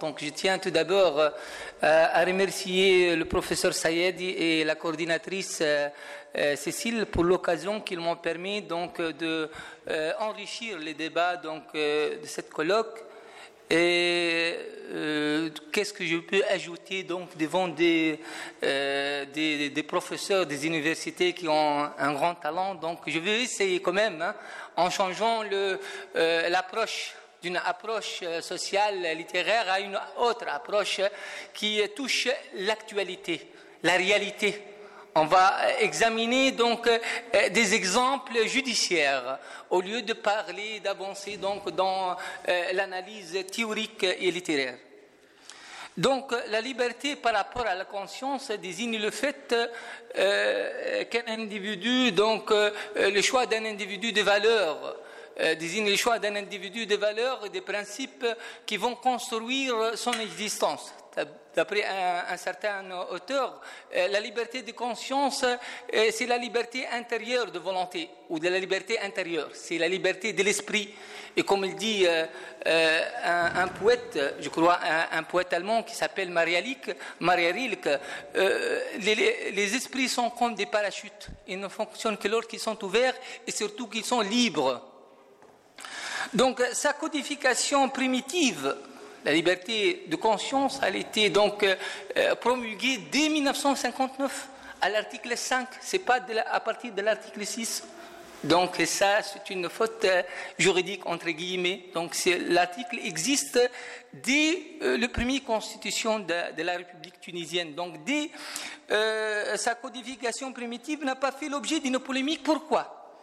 Donc, je tiens tout d'abord euh, à remercier le professeur Sayedi et la coordinatrice euh, euh, Cécile pour l'occasion qu'ils m'ont permis donc de enrichir les débats donc de cette colloque. Et qu'est-ce que je peux ajouter donc devant des, des, professeurs des universités qui ont un grand talent? Donc, je vais essayer quand même, hein, en changeant l'approche d'une approche euh, sociale littéraire à une autre approche qui touche l'actualité, la réalité. On va examiner donc euh, des exemples judiciaires au lieu de parler, d'avancer donc dans euh, l'analyse théorique et littéraire. Donc la liberté par rapport à la conscience désigne le fait qu'un individu, donc le choix d'un individu de valeurs, euh, désigne le choix d'un individu des valeurs et des principes qui vont construire son existence. D'après un, certain auteur, euh, la liberté de conscience, euh, c'est la liberté intérieure de volonté, ou de la liberté intérieure, c'est la liberté de l'esprit. Et comme il dit un, poète, je crois, un, poète allemand qui s'appelle Maria Rilke, Maria les, les, esprits sont comme des parachutes. Ils ne fonctionnent que lorsqu'ils sont ouverts et surtout qu'ils sont libres. Donc sa codification primitive, la liberté de conscience, elle était donc euh, promulguée dès 1959 à l'article 5, c'est pas à partir de l'article 6. Donc ça, c'est une faute euh, juridique entre guillemets. Donc l'article existe dès euh, la première constitution de, la République tunisienne. Donc dès sa codification primitive n'a pas fait l'objet d'une polémique. Pourquoi?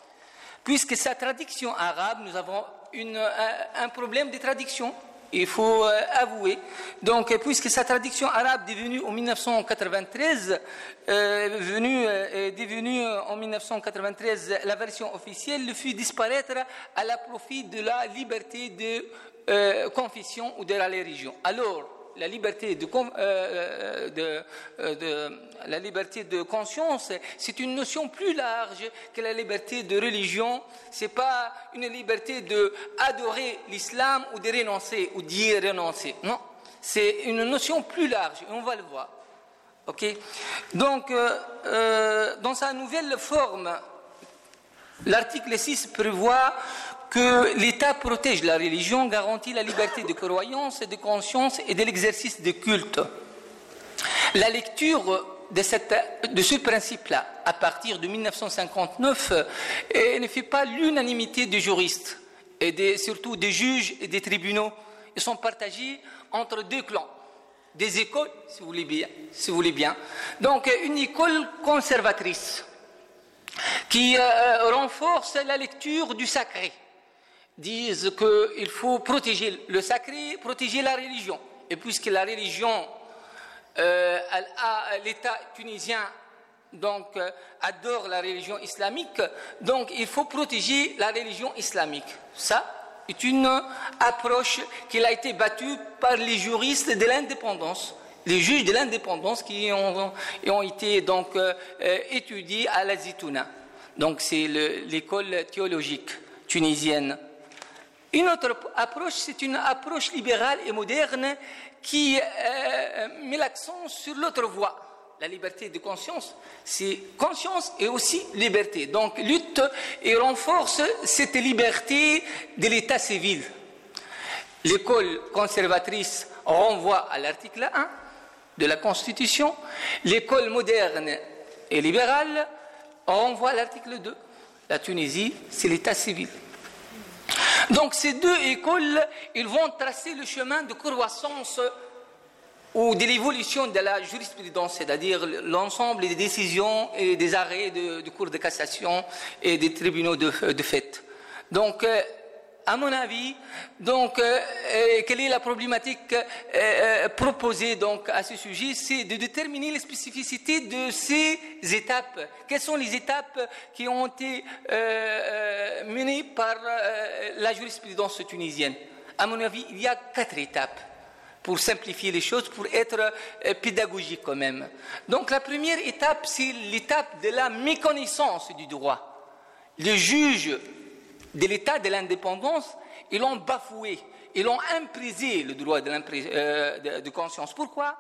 Puisque sa traduction arabe, nous avons un, problème de traduction. Il faut euh, avouer. Donc, puisque sa traduction arabe est devenue en 1993, euh, venue, euh, devenue en 1993 la version officielle, le fut disparaître à la profit de la liberté de confession ou de la religion. Alors, la liberté de, euh, euh, euh, la liberté de conscience, c'est une notion plus large que la liberté de religion. Ce n'est pas une liberté de adorer l'islam ou de renoncer ou d'y renoncer. Non, c'est une notion plus large et on va le voir. Ok? Donc, dans sa nouvelle forme, l'article 6 prévoit que l'État protège la religion, garantit la liberté de croyance et de conscience et de l'exercice de culte. La lecture de, ce principe-là, à partir de 1959, ne fait pas l'unanimité des juristes, et surtout des juges et des tribunaux. Ils sont partagés entre deux clans, des écoles, si vous voulez bien. Si vous voulez bien. Donc, une école conservatrice qui euh, renforce la lecture du sacré disent qu'il faut protéger le sacré, protéger la religion. Et puisque la religion, euh, l'État tunisien euh, adore la religion islamique, donc il faut protéger la religion islamique. Ça est une approche qui a été battue par les juristes de l'indépendance, les juges de l'indépendance qui ont, ont, été donc euh, étudiés à la Zitouna. Donc c'est l'école théologique tunisienne. Une autre approche, c'est une approche libérale et moderne qui euh, met l'accent sur l'autre voie. La liberté de conscience, c'est conscience et aussi liberté. Donc lutte et renforce cette liberté de l'état civil. L'école conservatrice renvoie à l'article 1 de la Constitution. L'école moderne et libérale renvoie à l'article 2. La Tunisie, c'est l'état civil. Donc ces deux écoles, ils vont tracer le chemin de croissance ou de l'évolution de la jurisprudence, c'est-à-dire l'ensemble des décisions et des arrêts de, cours de cassation et des tribunaux de, de fait. Euh, à mon avis, donc, euh, euh, quelle est la problématique euh, proposée donc à ce sujet? C'est de déterminer les spécificités de ces étapes. Quelles sont les étapes qui ont été menées par la jurisprudence tunisienne? À mon avis, il y a quatre étapes pour simplifier les choses, pour être pédagogique quand même. Donc la première étape, c'est l'étape de la méconnaissance du droit. Le juge de l'état de l'indépendance, ils l'ont bafoué, Ils ont imprisé le droit de, euh, de, conscience. Pourquoi?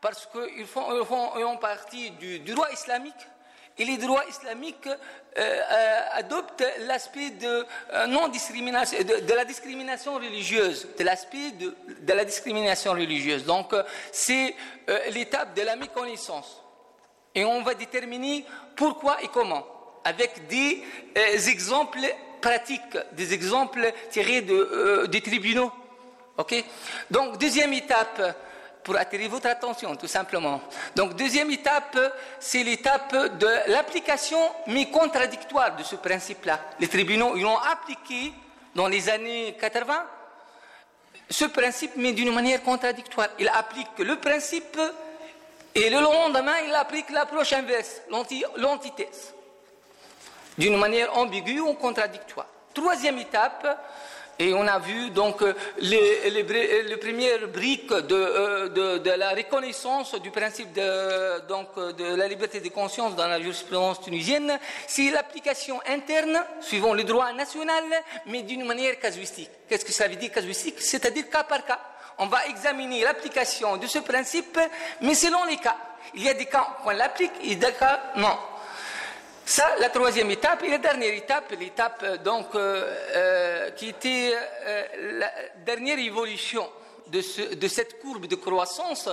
Parce qu'ils font, font, partie du, droit islamique et les droits islamiques euh, euh, adoptent l'aspect de non-discrimination, de, la discrimination religieuse, de l'aspect de, de, la discrimination religieuse. Donc, c'est l'étape de la méconnaissance. Et on va déterminer pourquoi et comment, avec des exemples pratiques, des exemples tirés de, euh, des tribunaux. Donc, deuxième étape, pour attirer votre attention, tout simplement. Donc, deuxième étape, c'est l'étape de l'application, mais contradictoire de ce principe-là. Les tribunaux, ils appliqué, dans les années 80, ce principe, mais d'une manière contradictoire. Ils appliquent le principe et le lendemain, ils appliquent l'approche inverse, l'antithèse d'une manière ambiguë ou contradictoire. Troisième étape, et on a vu donc les, les, premières briques euh, de, la reconnaissance du principe de la liberté de conscience dans la jurisprudence tunisienne, c'est l'application interne, suivant le droit national, mais d'une manière casuistique. Qu'est-ce que ça veut dire casuistique? C'est-à-dire cas par cas. On va examiner l'application de ce principe, mais selon les cas. Il y a des cas où on l'applique et des cas non. Ça, la troisième étape. Et la dernière étape, l'étape euh, donc euh, euh, qui était la dernière évolution de, cette courbe de croissance,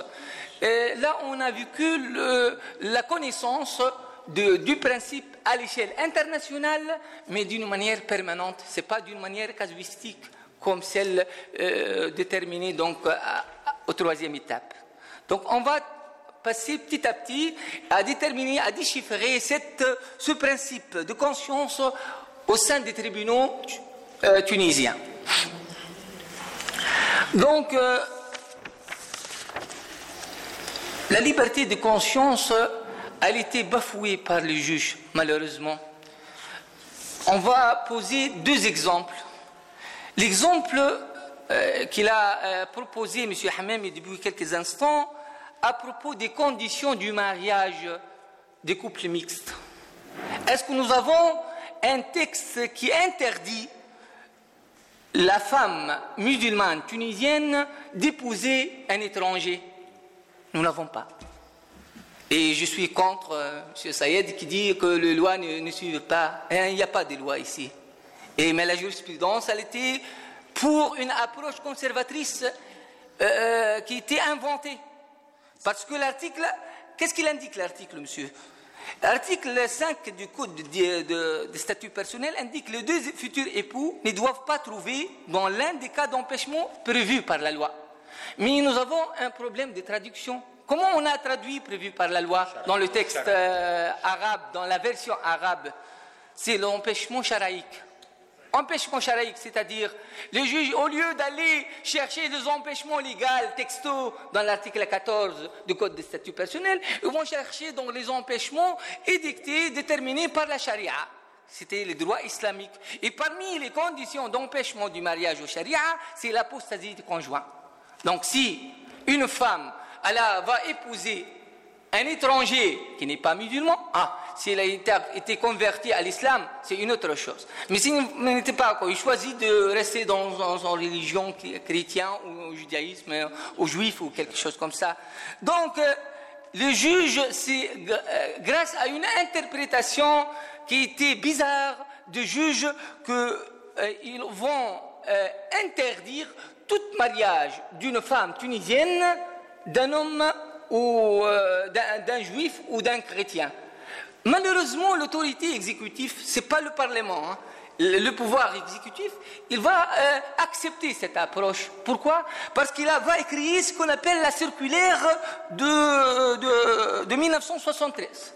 là on a vu que la connaissance du principe à l'échelle internationale, mais d'une manière permanente. Ce n'est pas d'une manière casuistique comme celle déterminée donc au troisième étape. Donc on va passer petit à petit à déterminer, à déchiffrer ce principe de conscience au sein des tribunaux euh, tunisiens. Donc, euh, la liberté de conscience, a été bafouée par les juges, malheureusement. On va poser deux exemples. L'exemple euh, qu'il a proposé M. Hamem depuis quelques instants, à propos des conditions du mariage des couples mixtes. Est-ce que nous avons un texte qui interdit la femme musulmane tunisienne d'épouser un étranger? Nous n'avons pas. Et je suis contre euh, M. Sayed qui dit que les lois ne, suivent pas. Hein, il n'y a pas de loi ici. Et, mais la jurisprudence, elle était pour une approche conservatrice euh, euh, qui était inventée. Parce que l'article, qu'est-ce qu'il indique l'article, monsieur? L'article 5 du Code de, statut personnel indique que les deux futurs époux ne doivent pas trouver dans l'un des cas d'empêchement prévus par la loi. Mais nous avons un problème de traduction. Comment on a traduit prévu par la loi dans le texte euh, arabe, dans la version arabe? C'est l'empêchement charaïque empêchement charaïque, c'est-à-dire les juges, au lieu d'aller chercher des empêchements légaux, texto, dans l'article 14 du Code des statuts personnels, ils vont chercher dans les empêchements édictés, déterminés par la charia. C'était le droit islamique. Et parmi les conditions d'empêchement du mariage au charia, c'est l'apostasie du conjoint. Donc si une femme elle va épouser un étranger qui n'est pas musulman, ah, s'il a été, converti à l'islam, c'est une autre chose. Mais s'il n'était pas, il choisit de rester dans, son religion chrétienne ou au judaïsme, ou juif ou quelque chose comme ça. Donc, euh, le juge, c'est euh, grâce à une interprétation qui était bizarre de juges qu'ils euh, vont interdire tout mariage d'une femme tunisienne d'un homme ou euh, d'un juif ou d'un chrétien. Malheureusement, l'autorité exécutive, ce n'est pas le Parlement. Hein. Le, pouvoir exécutif, il va euh, accepter cette approche. Pourquoi? Parce qu'il va écrire ce qu'on appelle la circulaire de, de, 1973.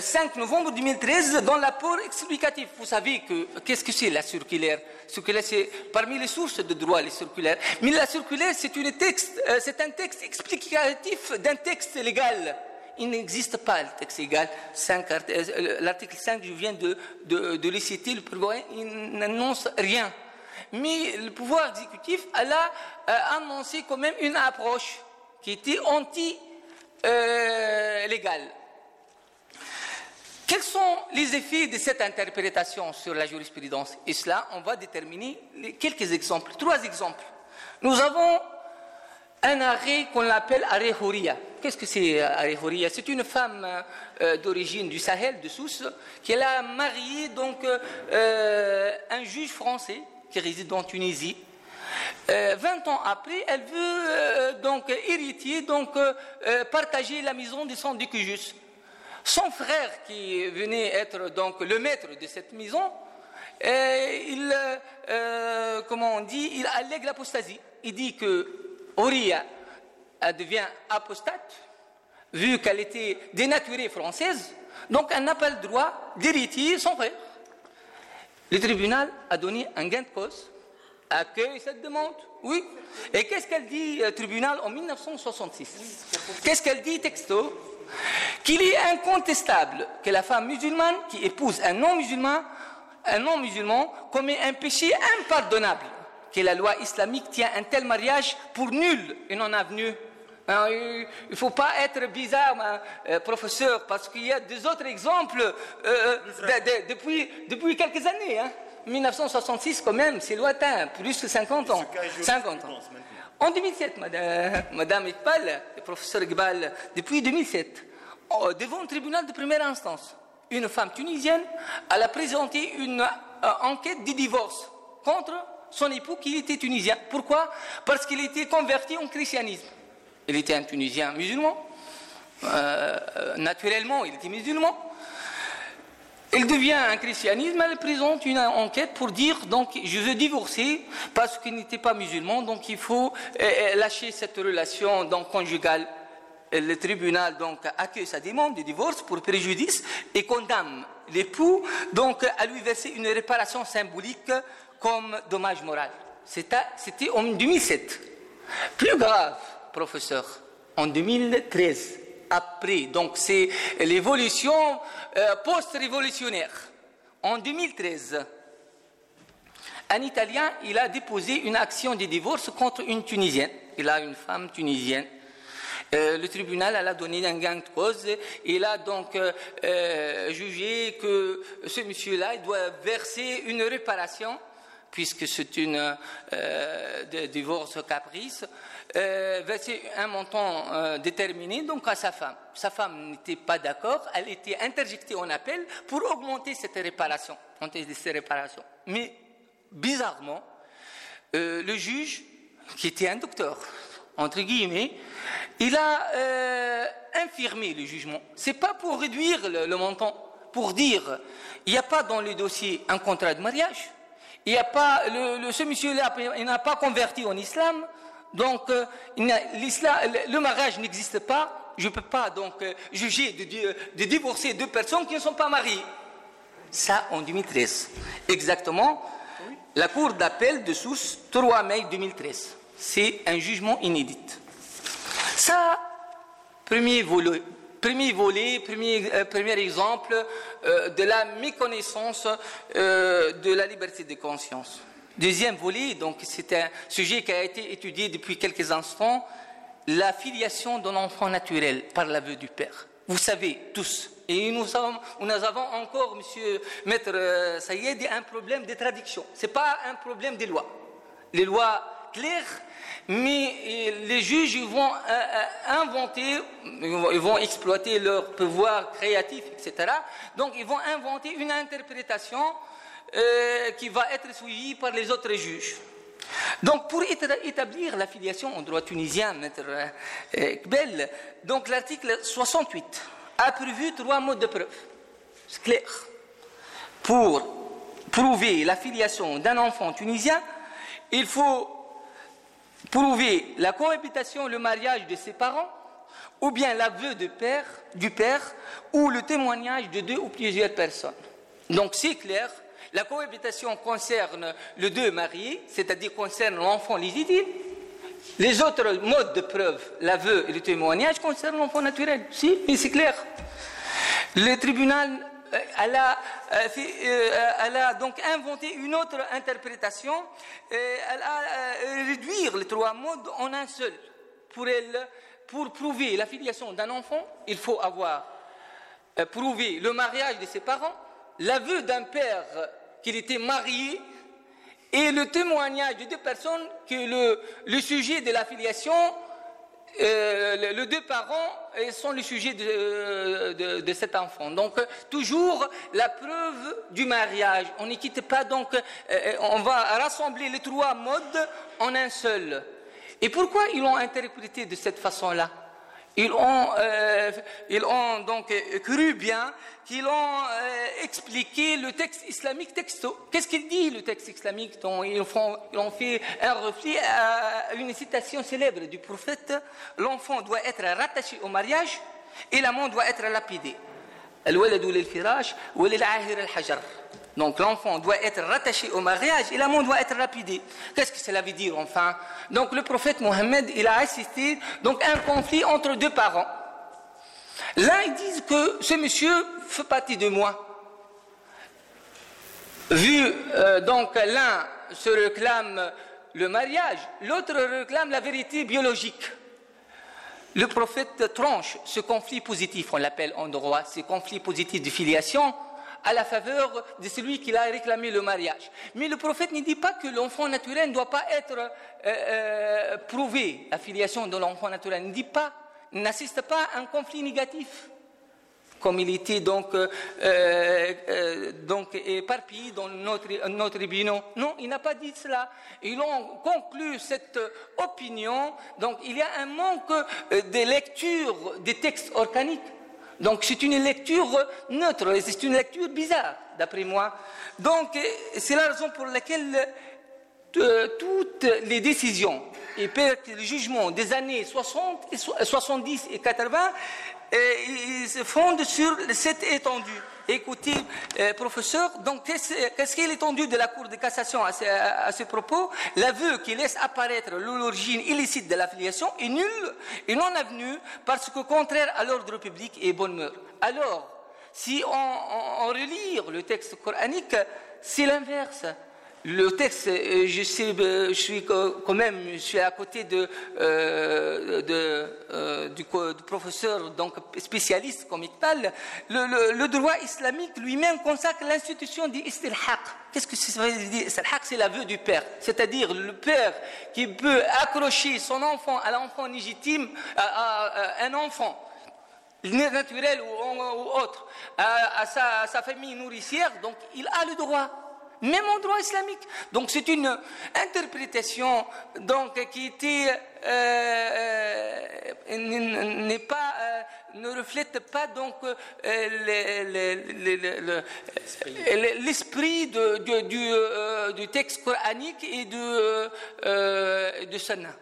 5 novembre 2013, dans l'apport explicatif. Vous savez que qu'est-ce que c'est la circulaire? Circulaire, c'est parmi les sources de droit, les circulaires. Mais la circulaire, c'est, texte, euh, c'est un texte explicatif d'un texte légal. Il n'existe pas le texte légal. Euh, l'article 5, je viens de, de, citer, le il n'annonce rien. Mais le pouvoir exécutif a euh, annoncé quand même une approche qui était anti-légale. Quels sont les effets de cette interprétation sur la jurisprudence Et cela, on va déterminer quelques exemples, trois exemples. Nous avons un arrêt qu'on appelle arrêt Houria. Qu'est-ce que c'est euh, arrêt Houria? C'est une femme euh, d'origine du Sahel, de Sousse, qui a marié donc euh, un juge français qui réside en Tunisie. 20 ans après, elle veut donc hériter, donc partager la maison de son décujus. Son frère, qui venait être donc le maître de cette maison, il, comment on dit, il allègue l'apostasie. Il dit que Auria devient apostate, vu qu'elle était dénaturée française, donc elle n'a pas le droit d'hériter son frère. Le tribunal a donné un gain de cause, accueille cette demande, oui. Et qu'est-ce qu'elle dit, le tribunal, en 1966 Qu'est-ce qu'elle dit, texto? Qu'il est incontestable que la femme musulmane qui épouse un non-musulman, un non-musulman commet un péché impardonnable que la loi islamique tient un tel mariage pour nul et non avenu. Hein, il ne faut pas être bizarre, hein, euh, professeur, parce qu'il y a des autres exemples euh, euh, depuis, depuis quelques années. 1966, hein. quand même, c'est lointain, plus de 50 ans. 50 ans. En 2007, madame, madame Iqbal, le professeur Iqbal, depuis 2007, devant un tribunal de première instance, une femme tunisienne, elle a présenté une enquête de divorce contre son époux qui était tunisien. Pourquoi? Parce qu'il était converti en christianisme. Il était un Tunisien musulman. Euh, naturellement, il était musulman. Il devient un christianisme, elle présente une enquête pour dire donc je veux divorcer parce qu'il n'était pas musulman, donc il faut euh, euh, lâcher cette relation donc conjugale. Le tribunal accueille sa demande de divorce pour préjudice et condamne l'époux donc à lui verser une réparation symbolique comme dommage moral. C'était en 2007. Plus grave, professeur, en 2013, après, donc c'est l'évolution euh, post-révolutionnaire. En 2013, un Italien, il a déposé une action de divorce contre une Tunisienne. Il a une femme tunisienne. Euh, le tribunal a donné un gain de cause. Il a donc euh, jugé que ce monsieur-là doit verser une réparation puisque c'est une euh, divorce caprice, euh, verser un montant euh, déterminé donc à sa femme. Sa femme n'était pas d'accord, elle était interjectée en appel pour augmenter cette réparation, cette réparation. Mais bizarrement, euh, le juge, qui était un docteur, entre guillemets, il a infirmé le jugement. C'est pas pour réduire le, le montant, pour dire il n'y a pas dans le dossier un contrat de mariage il y a pas, le, ce monsieur-là, il n'a pas converti en islam, donc euh, le mariage n'existe pas. Je ne peux pas donc euh, juger de, divorcer deux personnes qui ne sont pas mariées. Ça en 2013. Exactement. La Cour d'appel de Sousse, 3 mai 2013. C'est un jugement inédit. Ça, premier volet, Premier volet, premier, euh, premier exemple euh, de la méconnaissance euh, de la liberté de conscience. Deuxième volet, donc c'est un sujet qui a été étudié depuis quelques instants, la filiation d'un enfant naturel par l'aveu du père. Vous savez tous, et nous, nous avons encore, monsieur Maître Sayed, un problème de traduction. Ce n'est pas un problème des lois. Les lois claires mais euh, les juges vont euh, euh, inventer, ils vont exploiter leur pouvoir créatif, etc. Donc ils vont inventer une interprétation qui va être suivie par les autres juges. Donc pour établir la filiation en droit tunisien, maître Kbel, donc l'article 68 a prévu trois modes de preuve. C'est clair. Pour prouver la filiation d'un enfant tunisien, il faut prouver la cohabitation, le mariage de ses parents, ou bien l'aveu père, du père, ou le témoignage de deux ou plusieurs personnes. Donc c'est clair, la cohabitation concerne le deux mariés, c'est-à-dire concerne l'enfant légitime. Les autres modes de preuve, l'aveu et le témoignage, concernent l'enfant naturel. Si, mais c'est clair. Le tribunal elle a, euh, euh, elle a, donc inventé une autre interprétation. Elle a réduit les trois modes en un seul. Pour elle, pour prouver la filiation d'un enfant, il faut avoir prouver le mariage de ses parents, l'aveu d'un père qu'il était marié et le témoignage de deux personnes que le, le sujet de la filiation euh, les deux parents sont le sujet de, de, cet enfant. Donc, toujours la preuve du mariage. On ne quitte pas, donc, euh, on va rassembler les trois modes en un seul. Et pourquoi ils l'ont interprété de cette façon-là? Ils ont, euh, ils ont donc cru bien qu'ils ont euh, expliqué le texte islamique texto. Qu'est-ce qu'il dit le texte islamique dont ils, ont fait un reflet à une citation célèbre du prophète? L'enfant doit être rattaché au mariage et l'amant doit être lapidé. Donc l'enfant doit être rattaché au mariage et l'amant doit être lapidé. Qu'est-ce que cela veut dire enfin? Donc le prophète Mohammed, il a assisté donc un conflit entre deux parents. L'un ils disent que ce monsieur fait partie de moi. Vu euh, donc l'un se réclame le mariage, l'autre réclame la vérité biologique. Le prophète tranche ce conflit positif, on l'appelle en droit, ce conflit positif de filiation, à la faveur de celui qui a réclamé le mariage. Mais le prophète ne dit pas que l'enfant naturel ne doit pas être euh, euh, prouvé, la filiation de l'enfant naturel. Il ne dit pas, n'assiste pas à un conflit négatif comme il était donc, euh, donc éparpillé dans notre, notre tribunal. Non, il n'a pas dit cela. Ils ont conclu cette opinion. Donc il y a un manque de lecture des textes organiques. Donc c'est une lecture neutre, c'est une lecture bizarre, d'après moi. Donc c'est la raison pour laquelle euh, toutes les décisions et les jugements des années 60, 70 et 80 ils se fondent sur cette étendue. Écoutez, euh, professeur, donc qu'est-ce qu'est l'étendue de la Cour de cassation à ce, propos? L'aveu qui laisse apparaître l'origine illicite de l'affiliation est nul et non avenu parce que contraire à l'ordre public et bonne mœurs. Alors, si on relit le texte coranique, c'est l'inverse le texte, euh, je sais, euh, je suis quand même, je suis à côté de, euh, du, professeur donc spécialiste comme Iqbal. Le, le, droit islamique lui-même consacre l'institution d'istilhaq. Qu'est-ce que ça veut dire? Istilhaq, c'est l'aveu du père, c'est-à-dire le père qui peut accrocher son enfant à l'enfant légitime, à, un enfant naturel ou, autre, à sa famille nourricière, donc il a le droit même en droit islamique. Donc c'est une interprétation donc, qui était, euh, euh, n'est pas, euh, ne reflète pas donc l'esprit du, du, texte coranique et de, de Sunnah.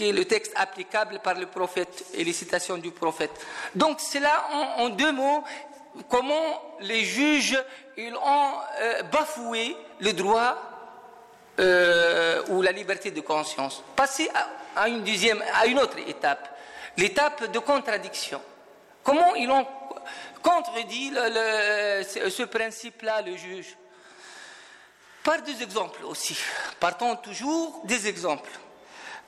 le texte applicable par le prophète et les citations du prophète. Donc c'est là en deux mots comment les juges ont euh, bafoué le droit euh, ou la liberté de conscience. Passer à, une deuxième, à une autre étape, l'étape de contradiction. Comment ils ont contredit ce, principe-là, le juge? Par deux exemples aussi. Partons toujours des exemples.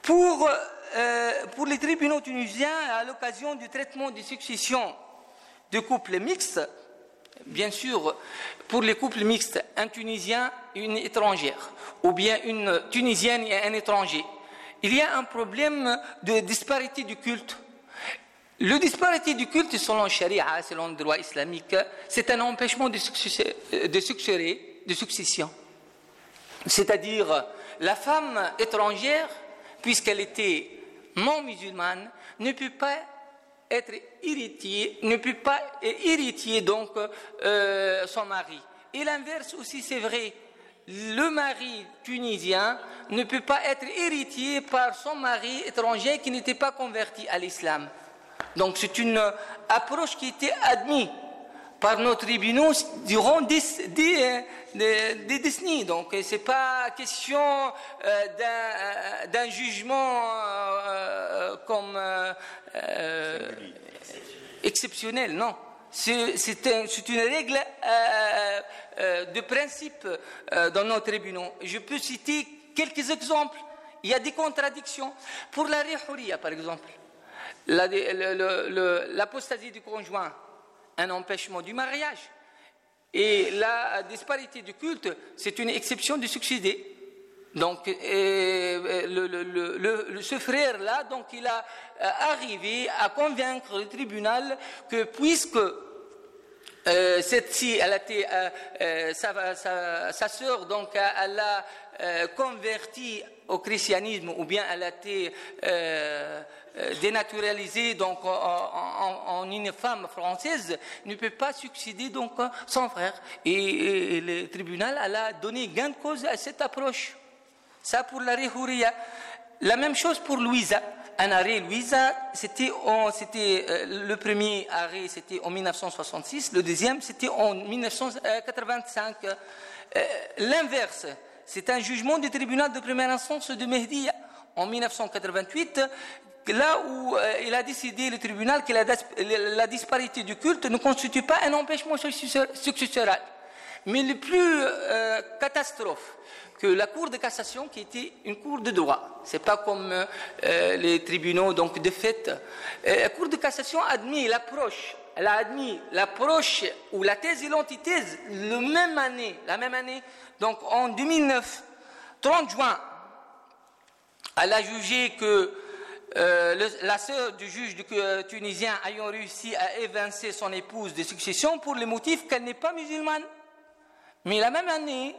Pour, euh, pour les tribunaux tunisiens, à l'occasion du traitement des successions de couples mixtes, bien sûr, pour les couples mixtes, un Tunisien et une étrangère, ou bien une Tunisienne et un étranger, il y a un problème de disparité du culte. Le disparité du culte, selon Sharia, selon le droit islamique, c'est un empêchement de, de succession. C'est-à-dire, la femme étrangère, puisqu'elle était non musulmane, ne peut pas être héritier, ne peut pas héritier donc euh, son mari. Et l'inverse aussi c'est vrai. Le mari tunisien ne peut pas être héritier par son mari étranger qui n'était pas converti à l'islam. Donc c'est une approche qui était admise par nos tribunaux durant des, décennies. Donc ce n'est pas question euh, d'un jugement euh, comme euh, exceptionnel, non. C'est une règle euh, euh, de principe dans nos tribunaux. Je peux citer quelques exemples. Il y a des contradictions. Pour la réhouria, par exemple, l'apostasie du conjoint, un empêchement du mariage. Et la disparité du culte, c'est une exception du succédé. Donc, le, ce frère-là, donc, il a arrivé à convaincre le tribunal que puisque euh, cette-ci, elle a été, euh, euh, sa, sœur, donc, elle a converti au christianisme, ou bien elle a été dénaturalisée donc en, une femme française, ne peut pas succéder donc son frère. Et, le tribunal a donné gain de cause à cette approche. Ça pour la Houria. La même chose pour Louisa un arrêt Louisa, c'était euh, le premier arrêt, c'était en 1966, le deuxième, c'était en 1985. Euh, l'inverse, c'est un jugement du tribunal de première instance de Mehdi en 1988, là où euh, il a décidé, le tribunal, que la, disparité du culte ne constitue pas un empêchement successoral. Mais le plus catastrophe, que la Cour de cassation qui était une cour de droit. C'est pas comme euh, les tribunaux donc de fait. Euh, la Cour de cassation a admis l'approche, elle a admis l'approche ou la thèse et l'antithèse la même année, la même année. Donc en 2009, 30 juin, elle a jugé que euh, la sœur du juge tunisien ayant réussi à évincer son épouse de succession pour le motif qu'elle n'est pas musulmane. Mais la même année,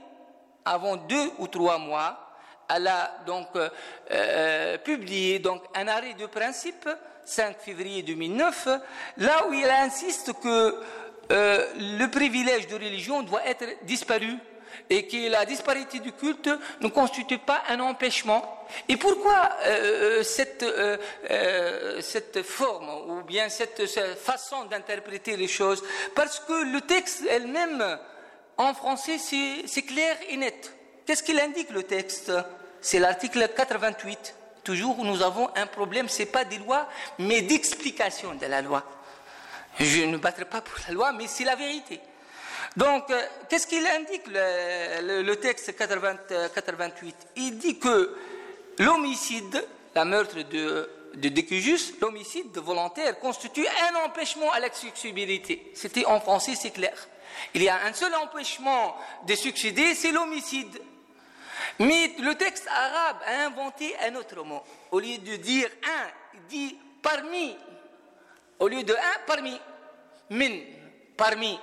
avant deux ou trois mois, elle a donc euh, euh, publié un arrêt de principe 5 février 2009, là où il insiste que euh, le privilège de religion doit être disparu et que la disparité du culte ne constitue pas un empêchement. Et pourquoi cette, cette forme ou bien cette façon d'interpréter les choses? Parce que le texte elle-même en français, c'est clair et net. Qu'est-ce qu'il indique le texte? C'est l'article 88. Toujours nous avons un problème, ce n'est pas des lois, mais d'explication de la loi. Je ne battrai pas pour la loi, mais c'est la vérité. Donc, euh, qu'est-ce qu'il indique le, texte 88 Il dit que l'homicide, la meurtre de, de l'homicide volontaire, constitue un empêchement à l'accessibilité. C'était en français, c'est clair. Il y a un seul empêchement de succéder, c'est l'homicide. Mais le texte arabe a inventé un autre mot. Au lieu de dire un, il dit parmi. Au lieu de un, parmi. Min, parmi.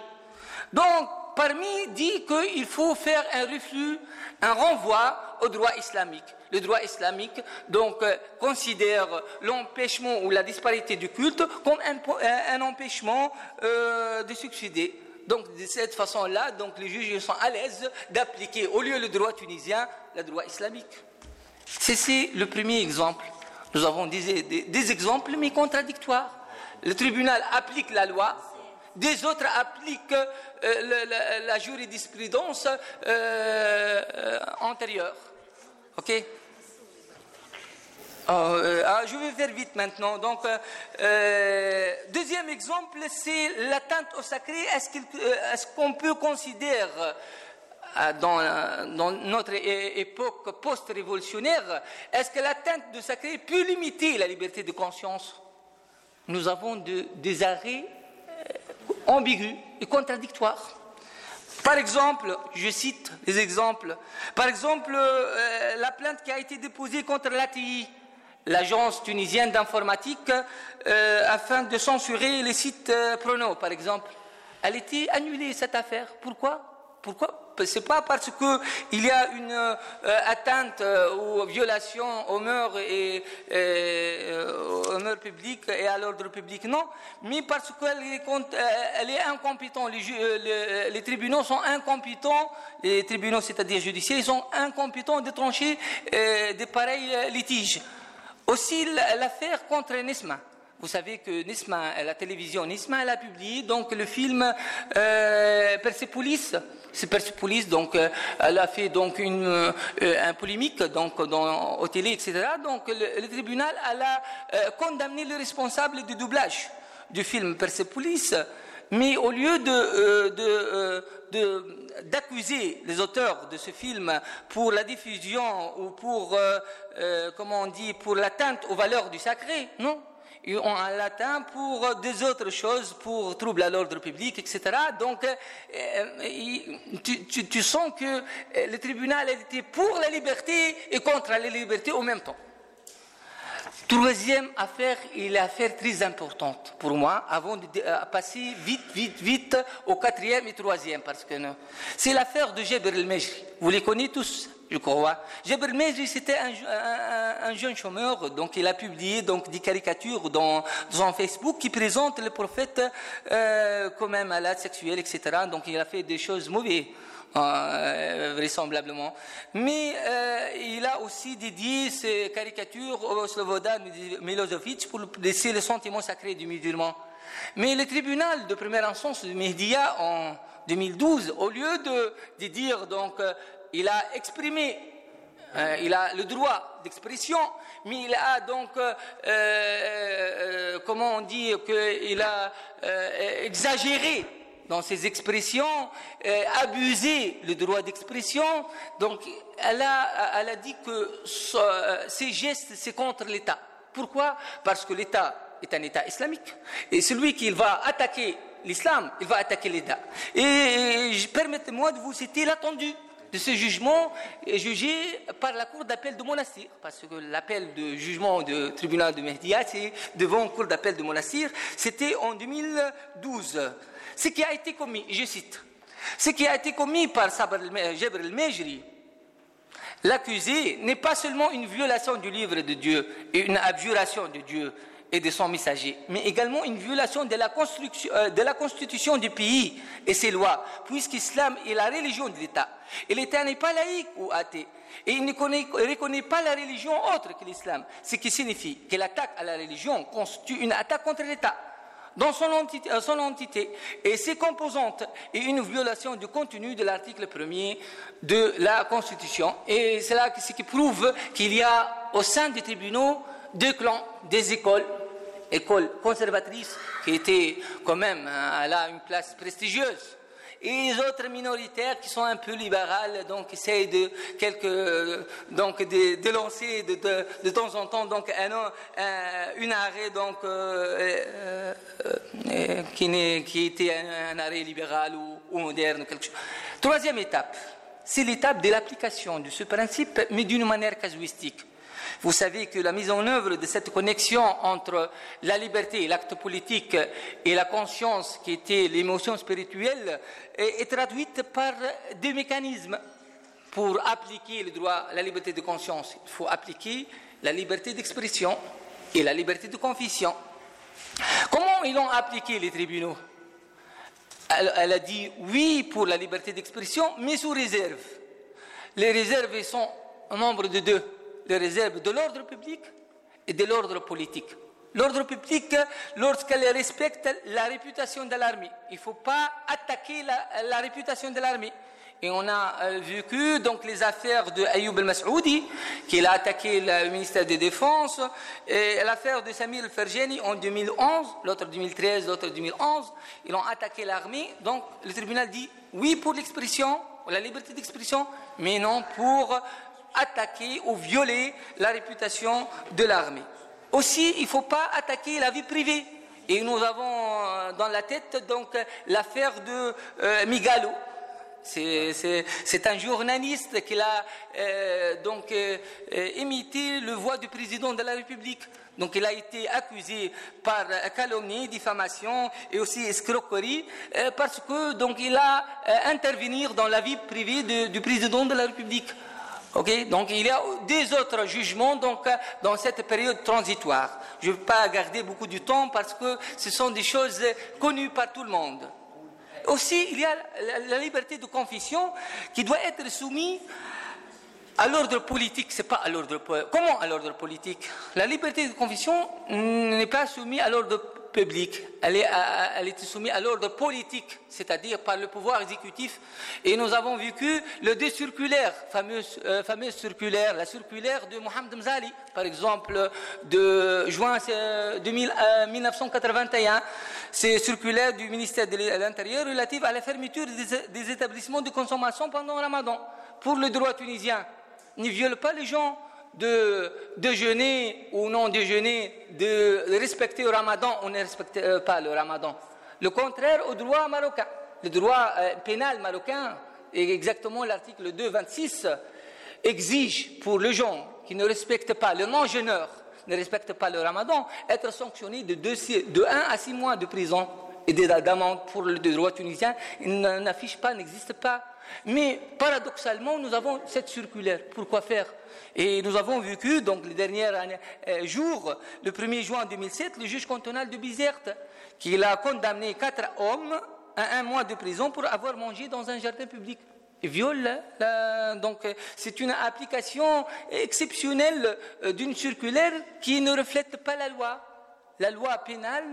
Donc, parmi dit qu'il faut faire un refus, un renvoi au droit islamique. Le droit islamique donc euh, considère l'empêchement ou la disparité du culte comme un, empêchement euh, de succéder. Donc, de cette façon-là, donc, les juges sont à l'aise d'appliquer, au lieu le droit tunisien, le droit islamique. C'est le premier exemple. Nous avons des, exemples, mais contradictoires. Le tribunal applique la loi, des autres appliquent euh, la, jurisprudence euh, euh, antérieure. OK? Euh, ah, je vais faire vite maintenant. Donc, deuxième exemple, c'est l'atteinte au sacré. Est-ce qu'on peut considérer dans, dans, notre époque post-révolutionnaire, est-ce que l'atteinte au sacré peut limiter la liberté de conscience? Nous avons des arrêts ambigus et contradictoires. Par exemple, je cite les exemples. Par exemple, la plainte qui a été déposée contre l'ATI l'agence tunisienne d'informatique euh, afin de censurer les sites euh, prono, par exemple. Elle était annulée, cette affaire. Pourquoi? Pourquoi? C'est pas parce qu'il y a une euh, atteinte ou violation aux mœurs et, aux mœurs publiques et à l'ordre public, non, mais parce qu'elle est, incompétente. Les, tribunaux sont incompétents, les tribunaux, c'est-à-dire judiciaires, ils sont incompétents de trancher des pareils litiges. Aussi l'affaire contre Nisma. Vous savez que Nisma, la télévision Nisma, elle a publié donc le film euh, Persepolis. C'est Persepolis, donc euh, elle a fait donc une euh, un polémique donc dans, au télé, etc. Donc le, tribunal elle a euh, condamné le responsable du doublage du film Persepolis. Mais au lieu de, de, de d'accuser les auteurs de ce film pour la diffusion ou pour, euh, euh, comment on dit, pour l'atteinte aux valeurs du sacré. Non. Et en latin pour des autres choses, pour trouble à l'ordre public, etc. Donc, tu, sens que le tribunal était pour la liberté et contre la liberté en même temps. Troisième affaire, et l'affaire très importante pour moi, avant de passer vite, vite, vite au quatrième et troisième, parce que c'est l'affaire de Jebr el-Mejri. Vous les connaissez tous, je crois. Jebr el-Mejri, c'était un, jeune chômeur, donc il a publié donc des caricatures dans, dans Facebook qui présentent le prophète euh, comme un malade sexuel, etc. Donc il a fait des choses mauvaises. Euh, vraisemblablement. Mais euh, il a aussi dédié ses caricatures au Slobodan Milosevic pour laisser le sentiment sacré du musulman. Mais le tribunal de première instance de Mehdia en 2012, au lieu de, dire donc, euh, il a exprimé il a le droit d'expression, mais il a donc, comment on dit, qu'il a exagéré dans ses expressions, euh, abuser le droit d'expression. Donc, elle a, elle a dit que ces gestes, c'est contre l'État. Pourquoi? Parce que l'État est un État islamique. Et celui qui va attaquer l'islam, il va attaquer l'État. Et, permettez-moi de vous citer l'attendu de ce jugement jugé par la cour d'appel de Monastir, parce que l'appel de jugement du tribunal de Mehdia, c'est devant la cour d'appel de Monastir, c'était en 2012 ce qui a été commis, je cite, ce qui a été commis par Jebr el-Mejri, l'accusé n'est pas seulement une violation du livre de Dieu et une abjuration de Dieu et de son messager, mais également une violation de la, euh, constitution du pays et ses lois, puisqu'Islam est la religion de l'État. Et l'État n'est pas laïque ou athée. Et il ne reconnaît pas la religion autre que l'islam, ce qui signifie que l'attaque à la religion constitue une attaque contre l'État dans son entité, euh, son entité, et ses composantes et une violation du contenu de l'article 1er de la Constitution. Et c'est là ce qui prouve qu'il y a au sein des tribunaux deux clans, des écoles, écoles conservatrices qui étaient quand même à euh, une place prestigieuse et les autres minoritaires qui sont un peu libérales, donc essayent de donc de, lancer de, de, temps en temps donc un, un, arrêt donc euh, euh, euh, qui, qui était un, arrêt libéral ou, ou moderne quelque chose. Troisième étape, c'est l'étape de l'application de ce principe, mais d'une manière casuistique. Vous savez que la mise en œuvre de cette connexion entre la liberté, l'acte politique et la conscience qui était l'émotion spirituelle est, traduite par deux mécanismes. Pour appliquer le droit à la liberté de conscience, il faut appliquer la liberté d'expression et la liberté de confession. Comment ils ont appliqué les tribunaux? Elle, a dit oui pour la liberté d'expression, mais sous réserve. Les réserves sont au nombre de deux les réserves de l'ordre public et de l'ordre politique. L'ordre public, lorsqu'elle respecte la réputation de l'armée, il ne faut pas attaquer la, réputation de l'armée. Et on a euh, vécu donc les affaires de Ayoub el-Mas'oudi, qui a attaqué le ministère des Défense, et l'affaire de Samir el-Ferjeni en 2011, l'autre 2013, l'autre 2011. Ils ont attaqué l'armée. Donc le tribunal dit oui pour l'expression, la liberté d'expression, mais non pour attaquer ou violer la réputation de l'armée. Aussi, il ne faut pas attaquer la vie privée. Et nous avons euh, dans la tête donc l'affaire de euh, Migalo. C'est un journaliste qui a euh, donc imité le voix du président de la République. Donc il a été accusé par calomnie, diffamation et aussi escroquerie parce que donc il a intervenir dans la vie privée du président de la République donc il y a des autres jugements donc, dans cette période transitoire. Je ne vais pas garder beaucoup de temps parce que ce sont des choses connues par tout le monde. Aussi, il y a la liberté de confession qui doit être soumise à l'ordre politique, c'est pas à l'ordre comment à l'ordre politique? La liberté de confession n'est pas soumise à l'ordre public, elle est, soumise à l'ordre politique, c'est-à-dire par le pouvoir exécutif. Et nous avons vécu le deux circulaires, fameuse, euh, fameuse circulaire, la circulaire de Mohamed Mzali, par exemple, de juin 1981. Euh, C'est circulaire du ministère de l'Intérieur relative à la fermeture des, des établissements de consommation pendant le Ramadan. Pour le droit tunisien, ne viole pas les gens de déjeuner ou non déjeuner, de respecter le ramadan ou ne respecter euh, pas le ramadan. Le contraire au droit marocain. Le droit euh, pénal marocain, et exactement l'article 226, exige pour les gens qui ne respectent pas, le non-jeûneur ne respectent pas le ramadan, être sanctionné de, de 1 à 6 mois de prison et d'amende pour le droit tunisien. Il n'affiche pas, n'existe pas. Mais paradoxalement, nous avons cette circulaire. Pourquoi faire? Et nous avons vécu, donc, les derniers euh, jours, le 1er juin 2007, le juge cantonal de Bizerte, qui a condamné quatre hommes à un mois de prison pour avoir mangé dans un jardin public. viole donc c'est une application exceptionnelle euh, d'une circulaire qui ne reflète pas la loi. La loi pénale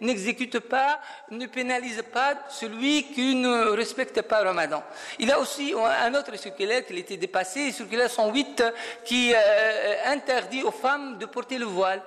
n'exécute pas, ne pénalise pas celui qui ne respecte pas Ramadan. Il y a aussi un autre circulaire qui été dépassé, circulaire 108, qui euh, interdit aux femmes de porter le voile.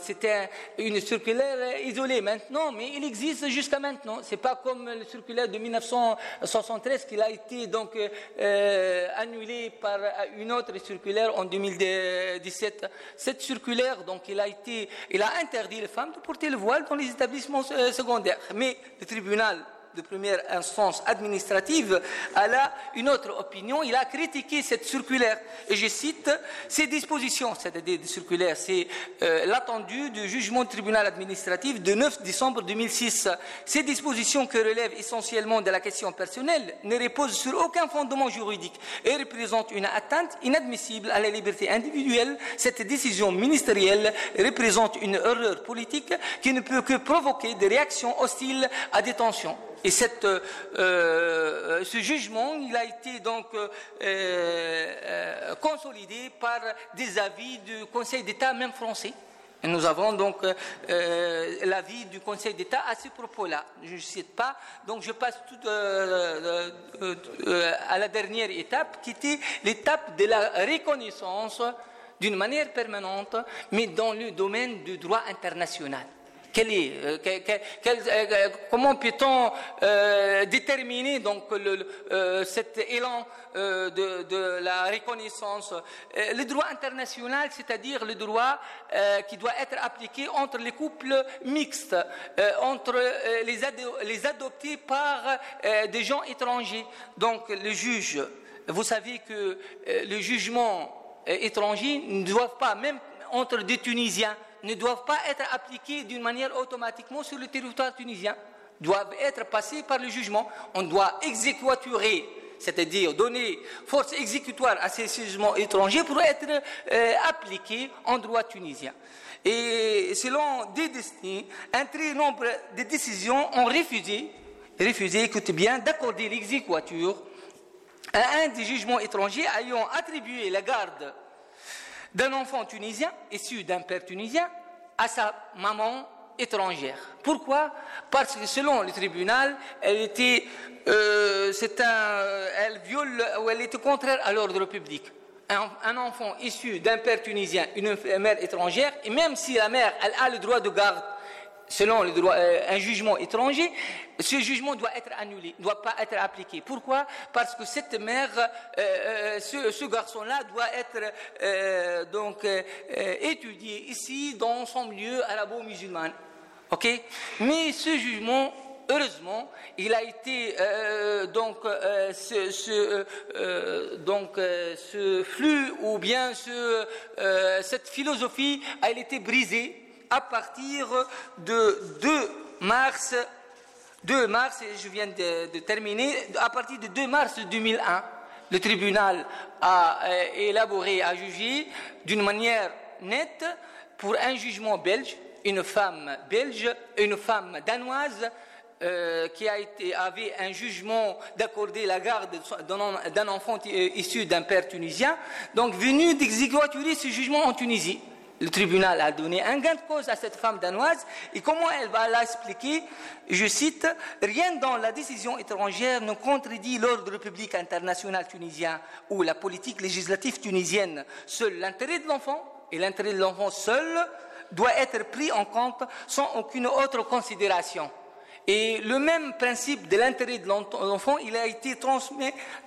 C'était une circulaire isolée maintenant, mais il existe jusqu'à maintenant. C'est pas comme le circulaire de 1973 qui a été donc euh, annulé par une autre circulaire en 2017. Cette circulaire, donc, il a été, il a interdit les femmes de porter le voile dans les établissements euh, secondaires. Mais le tribunal de première instance administrative, a une autre opinion. Il a critiqué cette circulaire. Et je cite ces dispositions, c'est-à-dire des circulaires, c'est euh, l'attendu du jugement du tribunal administratif de 9 décembre 2006. Ces dispositions qui relèvent essentiellement de la question personnelle ne reposent sur aucun fondement juridique et représentent une atteinte inadmissible à la liberté individuelle. Cette décision ministérielle représente une erreur politique qui ne peut que provoquer des réactions hostiles à des tensions. Et euh, euh, ce jugement, a été donc euh, consolidé par des avis du Conseil d'État, même français. Nous avons donc l'avis du Conseil d'État à ce propos-là. Je ne cite pas, donc je passe tout à la dernière étape, qui était l'étape de la reconnaissance d'une manière permanente, mais dans le domaine du droit international. Euh, euh, comment peut-on euh, déterminer donc cet élan de, la reconnaissance? Le droit international, c'est-à-dire le droit qui doit être appliqué entre les couples mixtes, entre les, les, adoptés par des gens étrangers. Donc le juge, vous savez que le jugement étranger ne doivent pas, même entre des Tunisiens, ne doivent pas être appliqués d'une manière automatiquement sur le territoire tunisien, doivent être passés par le jugement. On doit exécuturer, c'est-à-dire donner force exécutoire à ces jugements étrangers pour être euh, appliqués en droit tunisien. Et selon des destinées, un très nombre de décisions ont refusé, refusé, écoutez bien, d'accorder l'exécuture à un des jugements étrangers ayant attribué la garde d'un enfant tunisien, issu d'un père tunisien, à sa maman étrangère. Pourquoi? Parce que selon le tribunal, elle était, euh, un, elle viole ou elle était contraire à l'ordre public. Un, enfant issu d'un père tunisien, une mère étrangère, et même si la mère elle a le droit de garde selon le droit, euh, un jugement étranger, ce jugement doit être annulé, ne doit pas être appliqué. Pourquoi? Parce que cette mère, euh, euh, ce, garçon-là doit être donc étudié ici dans son milieu arabo-musulman. Ok? Mais ce jugement heureusement, il a été donc, ce, donc ce flux ou bien ce, cette philosophie a été brisée à partir de 2 mars, 2 mars, je viens de, terminer, à partir de 2 mars 2001, le tribunal a euh, élaboré, a jugé d'une manière nette pour un jugement belge, une femme belge, une femme danoise, euh, qui a été, avait un jugement d'accorder la garde d'un enfant issu d'un père tunisien, donc venu d'exécuter ce jugement en Tunisie le tribunal a donné un gain de cause à cette femme danoise et comment elle va l'expliquer Je cite Rien dans la décision étrangère ne contredit l'ordre public international tunisien ou la politique législative tunisienne. Seul l'intérêt de l'enfant et l'intérêt de l'enfant seul doit être pris en compte sans aucune autre considération. Et le même principe de l'intérêt de l'enfant, il a été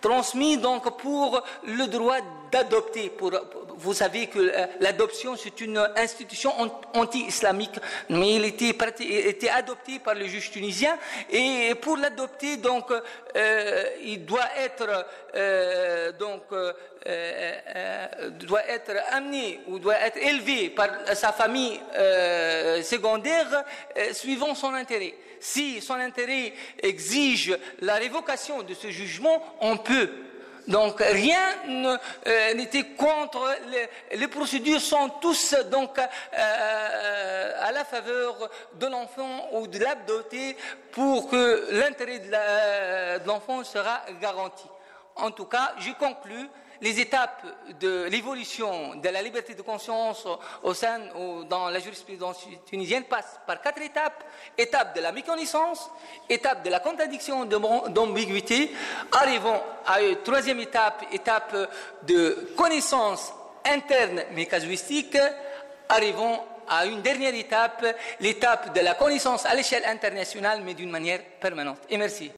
transmis, donc pour le droit d'adopter. Pour, vous savez que euh, l'adoption, c'est une institution anti-islamique, mais il était, était, adopté par le juge tunisien. Et pour l'adopter, donc, euh, il doit être, euh, donc, doit être amené ou doit être élevé par sa famille secondaire suivant son intérêt. Si son intérêt exige la révocation de ce jugement, on peut donc rien euh, n'était contre. Les, procédures sont tous donc euh, à la faveur de l'enfant ou de l'abdoté pour que l'intérêt de l'enfant sera garanti. En tout cas, je conclus les étapes de l'évolution de la liberté de conscience au sein ou dans la jurisprudence tunisienne passent par quatre étapes. Étape de la méconnaissance, étape de la contradiction d'ambiguïté, arrivons à une troisième étape, étape de connaissance interne mais casuistique, arrivons à une dernière étape, l'étape de la connaissance à l'échelle internationale mais d'une manière permanente. Et merci.